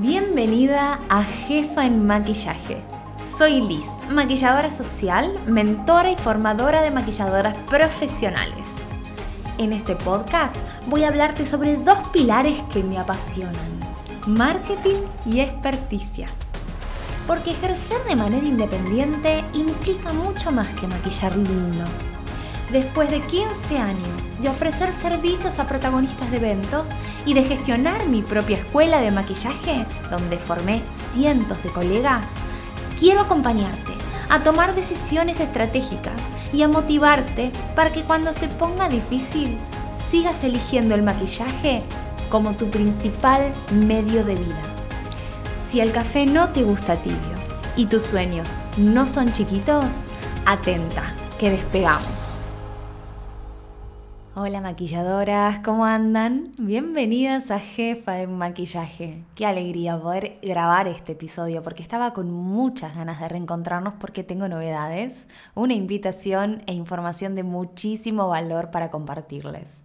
Bienvenida a Jefa en Maquillaje. Soy Liz, maquilladora social, mentora y formadora de maquilladoras profesionales. En este podcast voy a hablarte sobre dos pilares que me apasionan, marketing y experticia. Porque ejercer de manera independiente implica mucho más que maquillar lindo después de 15 años de ofrecer servicios a protagonistas de eventos y de gestionar mi propia escuela de maquillaje, donde formé cientos de colegas, quiero acompañarte a tomar decisiones estratégicas y a motivarte para que cuando se ponga difícil sigas eligiendo el maquillaje como tu principal medio de vida. Si el café no te gusta tibio y tus sueños no son chiquitos, atenta, que despegamos. Hola maquilladoras, ¿cómo andan? Bienvenidas a Jefa en Maquillaje. Qué alegría poder grabar este episodio porque estaba con muchas ganas de reencontrarnos porque tengo novedades, una invitación e información de muchísimo valor para compartirles.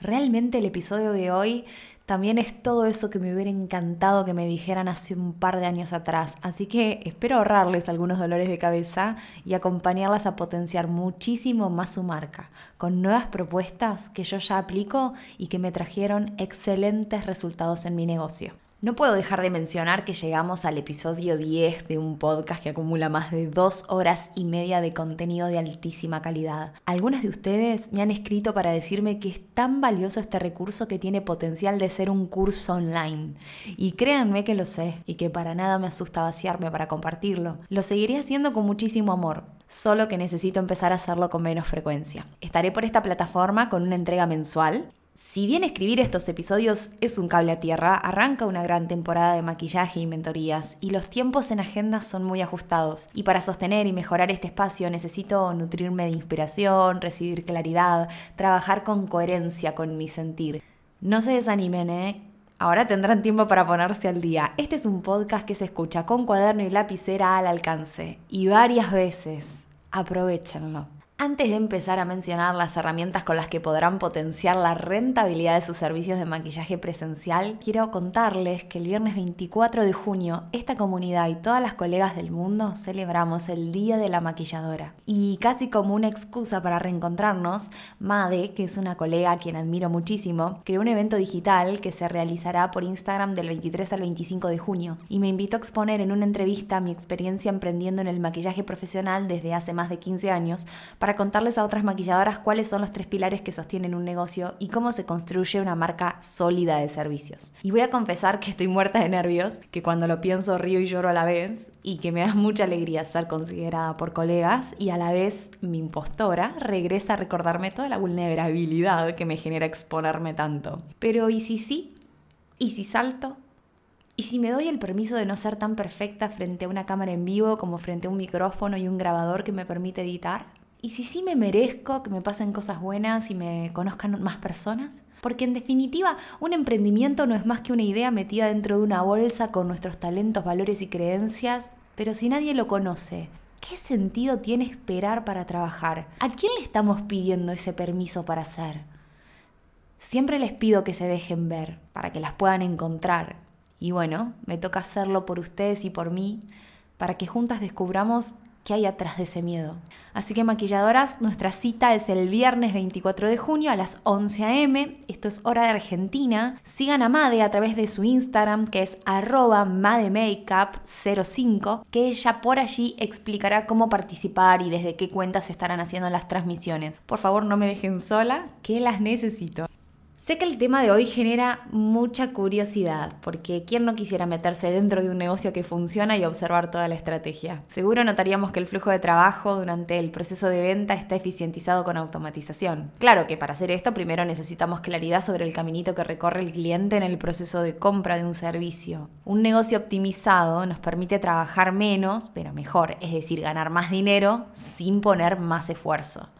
Realmente el episodio de hoy también es todo eso que me hubiera encantado que me dijeran hace un par de años atrás. Así que espero ahorrarles algunos dolores de cabeza y acompañarlas a potenciar muchísimo más su marca, con nuevas propuestas que yo ya aplico y que me trajeron excelentes resultados en mi negocio. No puedo dejar de mencionar que llegamos al episodio 10 de un podcast que acumula más de dos horas y media de contenido de altísima calidad. Algunas de ustedes me han escrito para decirme que es tan valioso este recurso que tiene potencial de ser un curso online. Y créanme que lo sé y que para nada me asusta vaciarme para compartirlo. Lo seguiré haciendo con muchísimo amor, solo que necesito empezar a hacerlo con menos frecuencia. Estaré por esta plataforma con una entrega mensual si bien escribir estos episodios es un cable a tierra, arranca una gran temporada de maquillaje y mentorías, y los tiempos en agenda son muy ajustados. Y para sostener y mejorar este espacio necesito nutrirme de inspiración, recibir claridad, trabajar con coherencia con mi sentir. No se desanimen, ¿eh? Ahora tendrán tiempo para ponerse al día. Este es un podcast que se escucha con cuaderno y lapicera al alcance, y varias veces. Aprovechenlo. Antes de empezar a mencionar las herramientas con las que podrán potenciar la rentabilidad de sus servicios de maquillaje presencial, quiero contarles que el viernes 24 de junio esta comunidad y todas las colegas del mundo celebramos el Día de la Maquilladora. Y casi como una excusa para reencontrarnos, Made, que es una colega a quien admiro muchísimo, creó un evento digital que se realizará por Instagram del 23 al 25 de junio y me invitó a exponer en una entrevista mi experiencia emprendiendo en el maquillaje profesional desde hace más de 15 años para contarles a otras maquilladoras cuáles son los tres pilares que sostienen un negocio y cómo se construye una marca sólida de servicios. Y voy a confesar que estoy muerta de nervios, que cuando lo pienso río y lloro a la vez y que me da mucha alegría ser considerada por colegas y a la vez mi impostora regresa a recordarme toda la vulnerabilidad que me genera exponerme tanto. Pero ¿y si sí? ¿Y si salto? ¿Y si me doy el permiso de no ser tan perfecta frente a una cámara en vivo como frente a un micrófono y un grabador que me permite editar? ¿Y si sí me merezco que me pasen cosas buenas y me conozcan más personas? Porque en definitiva, un emprendimiento no es más que una idea metida dentro de una bolsa con nuestros talentos, valores y creencias, pero si nadie lo conoce, ¿qué sentido tiene esperar para trabajar? ¿A quién le estamos pidiendo ese permiso para hacer? Siempre les pido que se dejen ver, para que las puedan encontrar. Y bueno, me toca hacerlo por ustedes y por mí, para que juntas descubramos qué hay atrás de ese miedo. Así que maquilladoras, nuestra cita es el viernes 24 de junio a las 11 a.m. Esto es hora de Argentina. Sigan a Made a través de su Instagram que es arroba mademakeup05 que ella por allí explicará cómo participar y desde qué cuentas estarán haciendo las transmisiones. Por favor no me dejen sola, que las necesito. Sé que el tema de hoy genera mucha curiosidad, porque ¿quién no quisiera meterse dentro de un negocio que funciona y observar toda la estrategia? Seguro notaríamos que el flujo de trabajo durante el proceso de venta está eficientizado con automatización. Claro que para hacer esto primero necesitamos claridad sobre el caminito que recorre el cliente en el proceso de compra de un servicio. Un negocio optimizado nos permite trabajar menos, pero mejor, es decir, ganar más dinero sin poner más esfuerzo.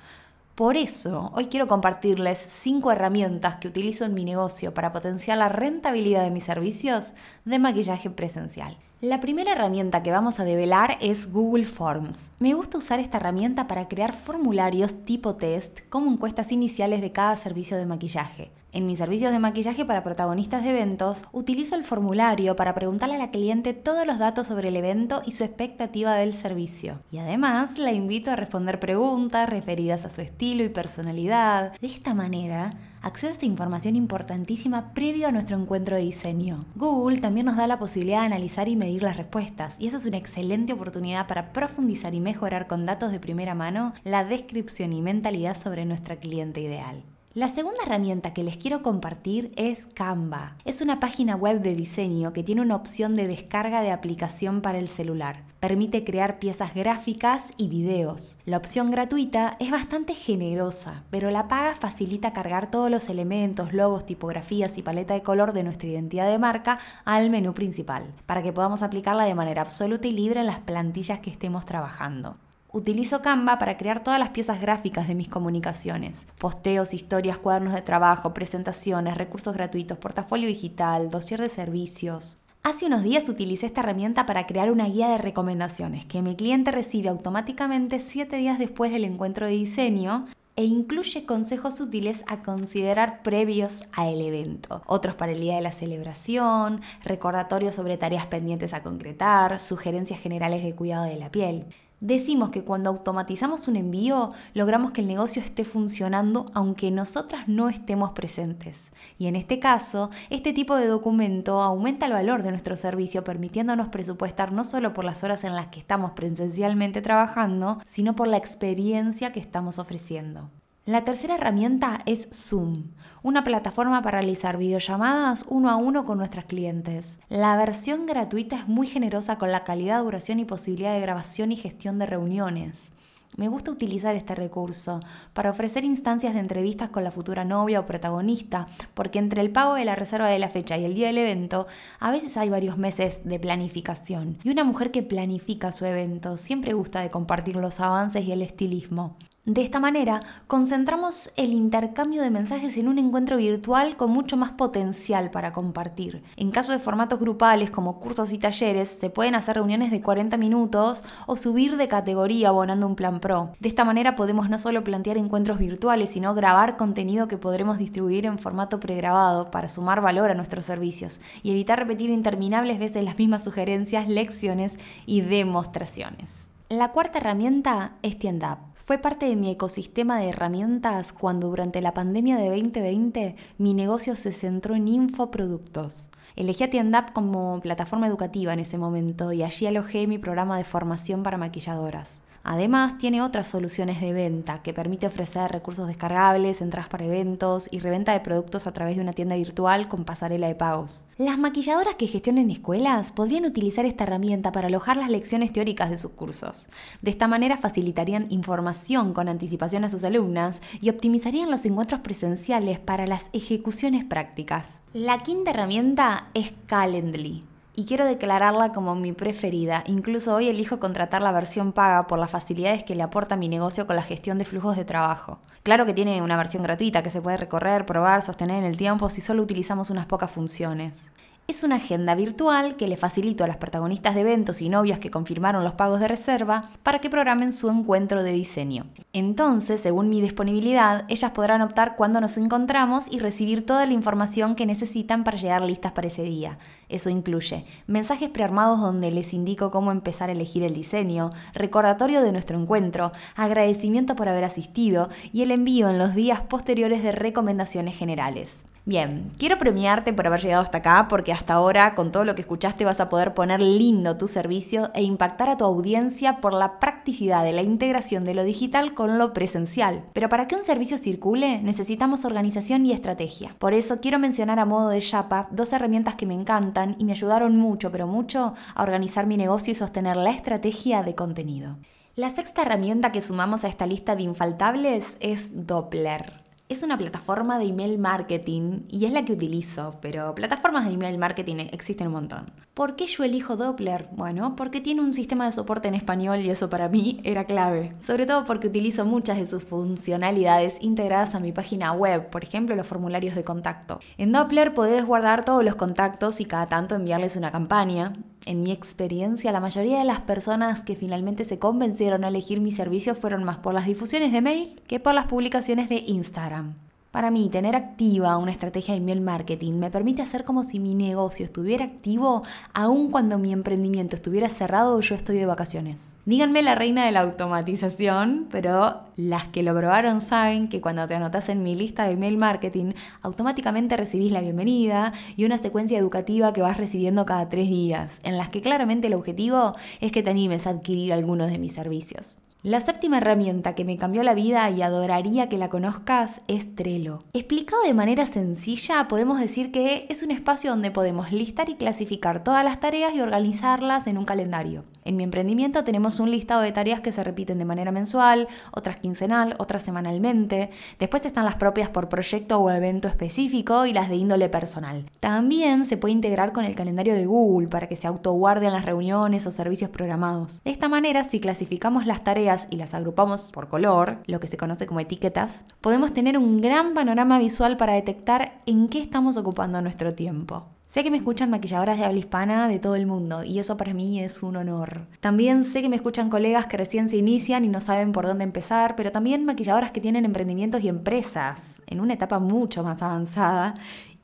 Por eso, hoy quiero compartirles cinco herramientas que utilizo en mi negocio para potenciar la rentabilidad de mis servicios de maquillaje presencial. La primera herramienta que vamos a develar es Google Forms. Me gusta usar esta herramienta para crear formularios tipo test como encuestas iniciales de cada servicio de maquillaje. En mis servicios de maquillaje para protagonistas de eventos, utilizo el formulario para preguntarle a la cliente todos los datos sobre el evento y su expectativa del servicio. Y además la invito a responder preguntas referidas a su estilo y personalidad. De esta manera, accede a esta información importantísima previo a nuestro encuentro de diseño. Google también nos da la posibilidad de analizar y medir las respuestas, y eso es una excelente oportunidad para profundizar y mejorar con datos de primera mano la descripción y mentalidad sobre nuestra cliente ideal. La segunda herramienta que les quiero compartir es Canva. Es una página web de diseño que tiene una opción de descarga de aplicación para el celular. Permite crear piezas gráficas y videos. La opción gratuita es bastante generosa, pero la paga facilita cargar todos los elementos, logos, tipografías y paleta de color de nuestra identidad de marca al menú principal, para que podamos aplicarla de manera absoluta y libre en las plantillas que estemos trabajando. Utilizo Canva para crear todas las piezas gráficas de mis comunicaciones. Posteos, historias, cuadernos de trabajo, presentaciones, recursos gratuitos, portafolio digital, dossier de servicios. Hace unos días utilicé esta herramienta para crear una guía de recomendaciones que mi cliente recibe automáticamente 7 días después del encuentro de diseño e incluye consejos útiles a considerar previos al evento, otros para el día de la celebración, recordatorios sobre tareas pendientes a concretar, sugerencias generales de cuidado de la piel. Decimos que cuando automatizamos un envío logramos que el negocio esté funcionando aunque nosotras no estemos presentes. Y en este caso, este tipo de documento aumenta el valor de nuestro servicio permitiéndonos presupuestar no solo por las horas en las que estamos presencialmente trabajando, sino por la experiencia que estamos ofreciendo. La tercera herramienta es Zoom, una plataforma para realizar videollamadas uno a uno con nuestros clientes. La versión gratuita es muy generosa con la calidad, duración y posibilidad de grabación y gestión de reuniones. Me gusta utilizar este recurso para ofrecer instancias de entrevistas con la futura novia o protagonista, porque entre el pago de la reserva de la fecha y el día del evento, a veces hay varios meses de planificación. Y una mujer que planifica su evento siempre gusta de compartir los avances y el estilismo. De esta manera, concentramos el intercambio de mensajes en un encuentro virtual con mucho más potencial para compartir. En caso de formatos grupales como cursos y talleres, se pueden hacer reuniones de 40 minutos o subir de categoría abonando un plan pro. De esta manera podemos no solo plantear encuentros virtuales, sino grabar contenido que podremos distribuir en formato pregrabado para sumar valor a nuestros servicios y evitar repetir interminables veces las mismas sugerencias, lecciones y demostraciones. La cuarta herramienta es Tienda fue parte de mi ecosistema de herramientas cuando durante la pandemia de 2020 mi negocio se centró en infoproductos. Elegí a TiendUp como plataforma educativa en ese momento y allí alojé mi programa de formación para maquilladoras. Además, tiene otras soluciones de venta que permite ofrecer recursos descargables, entradas para eventos y reventa de productos a través de una tienda virtual con pasarela de pagos. Las maquilladoras que gestionen escuelas podrían utilizar esta herramienta para alojar las lecciones teóricas de sus cursos. De esta manera facilitarían información con anticipación a sus alumnas y optimizarían los encuentros presenciales para las ejecuciones prácticas. La quinta herramienta es Calendly y quiero declararla como mi preferida. Incluso hoy elijo contratar la versión paga por las facilidades que le aporta mi negocio con la gestión de flujos de trabajo. Claro que tiene una versión gratuita que se puede recorrer, probar, sostener en el tiempo si solo utilizamos unas pocas funciones es una agenda virtual que le facilito a las protagonistas de eventos y novias que confirmaron los pagos de reserva para que programen su encuentro de diseño. Entonces, según mi disponibilidad, ellas podrán optar cuándo nos encontramos y recibir toda la información que necesitan para llegar listas para ese día. Eso incluye mensajes prearmados donde les indico cómo empezar a elegir el diseño, recordatorio de nuestro encuentro, agradecimiento por haber asistido y el envío en los días posteriores de recomendaciones generales. Bien, quiero premiarte por haber llegado hasta acá porque hasta ahora con todo lo que escuchaste vas a poder poner lindo tu servicio e impactar a tu audiencia por la practicidad de la integración de lo digital con lo presencial. Pero para que un servicio circule necesitamos organización y estrategia. Por eso quiero mencionar a modo de chapa dos herramientas que me encantan y me ayudaron mucho, pero mucho a organizar mi negocio y sostener la estrategia de contenido. La sexta herramienta que sumamos a esta lista de infaltables es Doppler. Es una plataforma de email marketing y es la que utilizo, pero plataformas de email marketing existen un montón. ¿Por qué yo elijo Doppler? Bueno, porque tiene un sistema de soporte en español y eso para mí era clave. Sobre todo porque utilizo muchas de sus funcionalidades integradas a mi página web, por ejemplo los formularios de contacto. En Doppler podés guardar todos los contactos y cada tanto enviarles una campaña. En mi experiencia, la mayoría de las personas que finalmente se convencieron a elegir mi servicio fueron más por las difusiones de mail que por las publicaciones de Instagram. Para mí, tener activa una estrategia de email marketing me permite hacer como si mi negocio estuviera activo aun cuando mi emprendimiento estuviera cerrado o yo estoy de vacaciones. Díganme la reina de la automatización, pero las que lo probaron saben que cuando te anotas en mi lista de email marketing, automáticamente recibís la bienvenida y una secuencia educativa que vas recibiendo cada tres días, en las que claramente el objetivo es que te animes a adquirir algunos de mis servicios. La séptima herramienta que me cambió la vida y adoraría que la conozcas es Trello. Explicado de manera sencilla, podemos decir que es un espacio donde podemos listar y clasificar todas las tareas y organizarlas en un calendario. En mi emprendimiento tenemos un listado de tareas que se repiten de manera mensual, otras quincenal, otras semanalmente. Después están las propias por proyecto o evento específico y las de índole personal. También se puede integrar con el calendario de Google para que se autoguarden las reuniones o servicios programados. De esta manera, si clasificamos las tareas y las agrupamos por color, lo que se conoce como etiquetas, podemos tener un gran panorama visual para detectar en qué estamos ocupando nuestro tiempo. Sé que me escuchan maquilladoras de habla hispana de todo el mundo y eso para mí es un honor. También sé que me escuchan colegas que recién se inician y no saben por dónde empezar, pero también maquilladoras que tienen emprendimientos y empresas en una etapa mucho más avanzada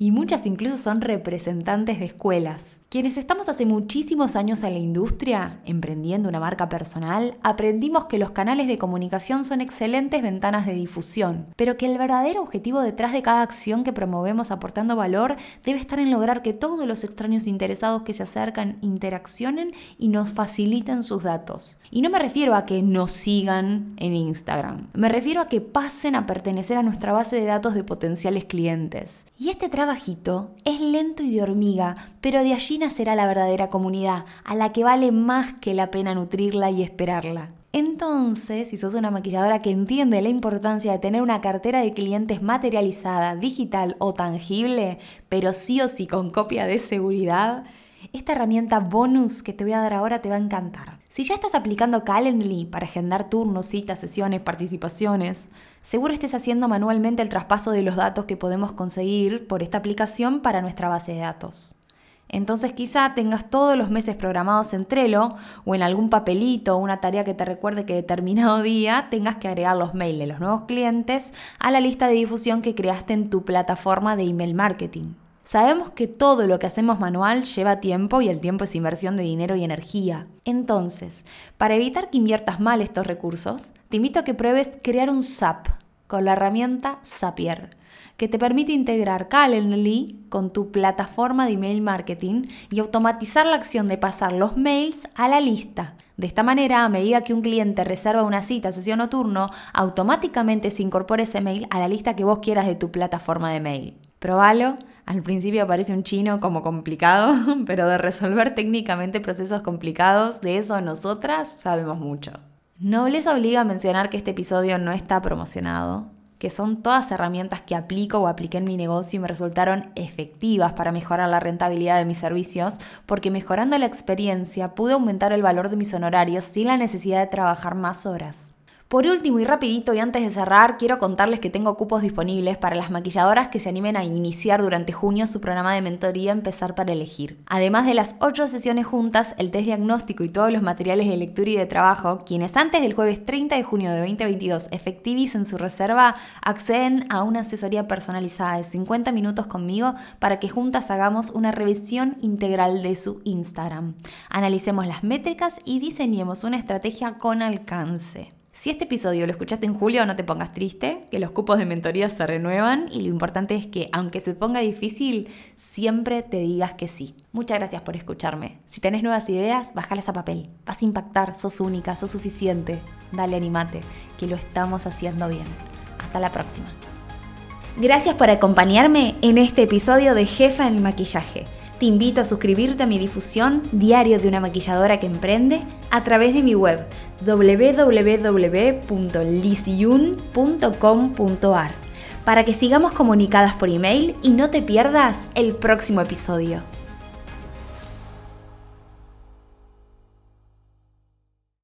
y muchas incluso son representantes de escuelas. Quienes estamos hace muchísimos años en la industria, emprendiendo una marca personal, aprendimos que los canales de comunicación son excelentes ventanas de difusión, pero que el verdadero objetivo detrás de cada acción que promovemos aportando valor debe estar en lograr que todos los extraños interesados que se acercan interaccionen y nos faciliten sus datos. Y no me refiero a que nos sigan en Instagram, me refiero a que pasen a pertenecer a nuestra base de datos de potenciales clientes. Y este trabajo es lento y de hormiga, pero de allí nacerá la verdadera comunidad, a la que vale más que la pena nutrirla y esperarla. Entonces, si sos una maquilladora que entiende la importancia de tener una cartera de clientes materializada, digital o tangible, pero sí o sí con copia de seguridad, esta herramienta bonus que te voy a dar ahora te va a encantar. Si ya estás aplicando Calendly para agendar turnos, citas, sesiones, participaciones, seguro estés haciendo manualmente el traspaso de los datos que podemos conseguir por esta aplicación para nuestra base de datos. Entonces quizá tengas todos los meses programados en Trello o en algún papelito o una tarea que te recuerde que determinado día tengas que agregar los mails de los nuevos clientes a la lista de difusión que creaste en tu plataforma de email marketing. Sabemos que todo lo que hacemos manual lleva tiempo y el tiempo es inversión de dinero y energía. Entonces, para evitar que inviertas mal estos recursos, te invito a que pruebes crear un SAP con la herramienta Zapier, que te permite integrar Calendly con tu plataforma de email marketing y automatizar la acción de pasar los mails a la lista. De esta manera, a medida que un cliente reserva una cita, sesión o automáticamente se incorpora ese mail a la lista que vos quieras de tu plataforma de mail. Probalo al principio parece un chino como complicado, pero de resolver técnicamente procesos complicados, de eso nosotras sabemos mucho. No les obliga a mencionar que este episodio no está promocionado, que son todas herramientas que aplico o apliqué en mi negocio y me resultaron efectivas para mejorar la rentabilidad de mis servicios, porque mejorando la experiencia pude aumentar el valor de mis honorarios sin la necesidad de trabajar más horas. Por último y rapidito y antes de cerrar, quiero contarles que tengo cupos disponibles para las maquilladoras que se animen a iniciar durante junio su programa de mentoría Empezar para elegir. Además de las 8 sesiones juntas, el test diagnóstico y todos los materiales de lectura y de trabajo, quienes antes del jueves 30 de junio de 2022 efectivicen su reserva, acceden a una asesoría personalizada de 50 minutos conmigo para que juntas hagamos una revisión integral de su Instagram. Analicemos las métricas y diseñemos una estrategia con alcance. Si este episodio lo escuchaste en julio, no te pongas triste, que los cupos de mentoría se renuevan y lo importante es que, aunque se ponga difícil, siempre te digas que sí. Muchas gracias por escucharme. Si tenés nuevas ideas, bájalas a papel. Vas a impactar, sos única, sos suficiente. Dale, animate, que lo estamos haciendo bien. Hasta la próxima. Gracias por acompañarme en este episodio de Jefa en el Maquillaje te invito a suscribirte a mi difusión Diario de una maquilladora que emprende a través de mi web www.lisiun.com.ar para que sigamos comunicadas por email y no te pierdas el próximo episodio.